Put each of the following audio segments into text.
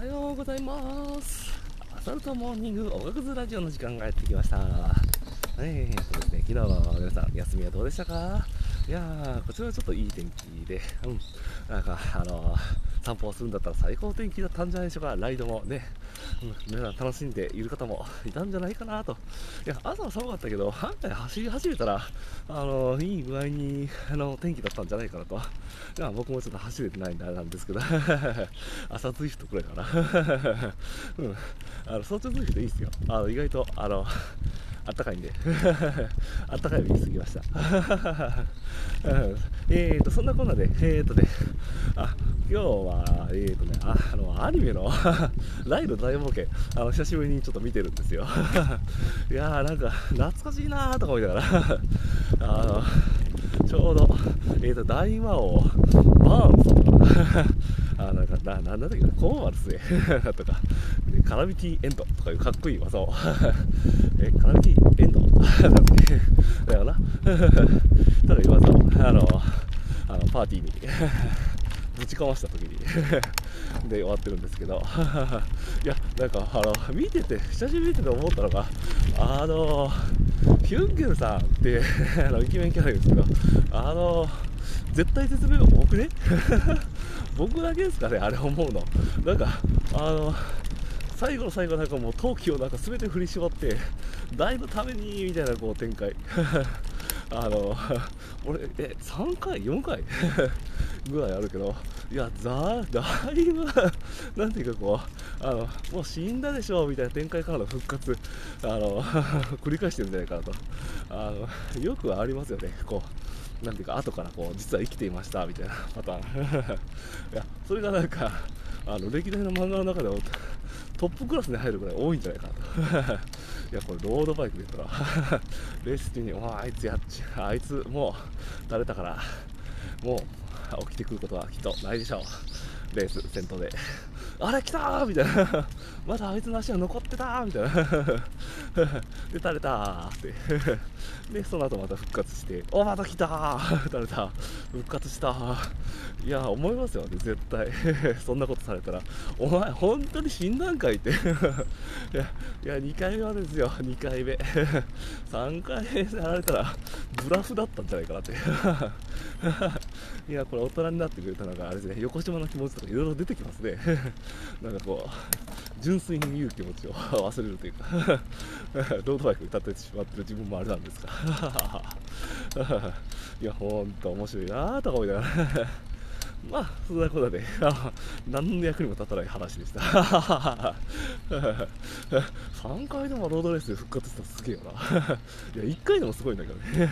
はようございます。アサルトモーニング音楽ズラジオの時間がやってきました。えー、っとですね昨日の皆さん休みはどうでしたか？いやーこちらはちょっといい天気でうん。なんかあのー散歩をするんだったら最高天気だったんじゃないでしょうか、ライドもね、うん、皆さん楽しんでいる方もいたんじゃないかなと、いや朝は寒かったけど、案外走り始めたら、あのいい具合にあの天気だったんじゃないかなと、いや僕もちょっと走れてないんであれなんですけど、朝ツイフトくらいかな、うん、あの早朝ツイフトいいですよ、あの意外とあのあったかいんで。あったかいを言い過ぎました。えーとそんなこんなでえーとねあ今日はえーとねああのアニメの ライド大冒険あの久しぶりにちょっと見てるんですよ。いやーなんか懐かしいなーとか思いながら。あのちょうど、えーと、大魔王、バーンズとか、あなんかな、なんだっけな、コーマルスへ とか、カラビティエンドとかいうかっこいい技を、え、カラビティエンド？だっけだよな。ただ技を、あの、あのパーティーにぶちかました時にで終わってるんですけど。いやなんかあの見てて久しぶりに見てて思ったのがあのヒュンケルさんってあのイケメンキャラですけどあの絶対絶命多くね僕だけですかねあれ思うの。なんかあの最後の最後なんかもう陶器をなんか全て振り絞って大のためにみたいなこう展開。あの俺え3回？4回？ぐらいあるけどいやだだいぶ なんていうかこうあのもう死んだでしょみたいな展開からの復活あの繰り返してるんじゃないかなと。あのよくありますよねこう。なんていうか後からこう実は生きていましたみたいな パターン。いやそれがなんかあの歴代の漫画の中でもトップクラスに入るぐらい多いんじゃないかなと。いやこれロードバイクで言ったらレース中にあいつやっちあいつもう垂れたからもう起きてくることはきっとないでしょう。レース先頭で。あれ来たーみたいな。まだあいつの足が残ってたーみたいな。で垂れたーって。でその後また復活しておまた来たー垂れた。復活したいや思いますよね絶対。そんなことされたら。お前本当に死んだんかいって。いやいや2回目はですよ。2回目。3回目やられたらブラフだったんじゃないかなって。いやこれ大人になってくれたのがあれですね横島の気持ちとかいろいろ出てきますね なんかこう純粋に見る気持ちを 忘れるというか ロードバイク歌ってしまってる自分もあれなんですがいやほんと面白いなとか思いながらまあ、そんなことで、何の役にも立たない話でした。3回でもロードレースで復活したらすげえよな。いや、1回でもすごいんだけどね。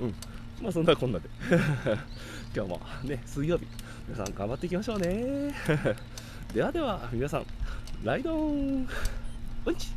うん。まあ、そんなこんなで。今日もね、水曜日、皆さん頑張っていきましょうね。ではでは、皆さん、ライドンうんち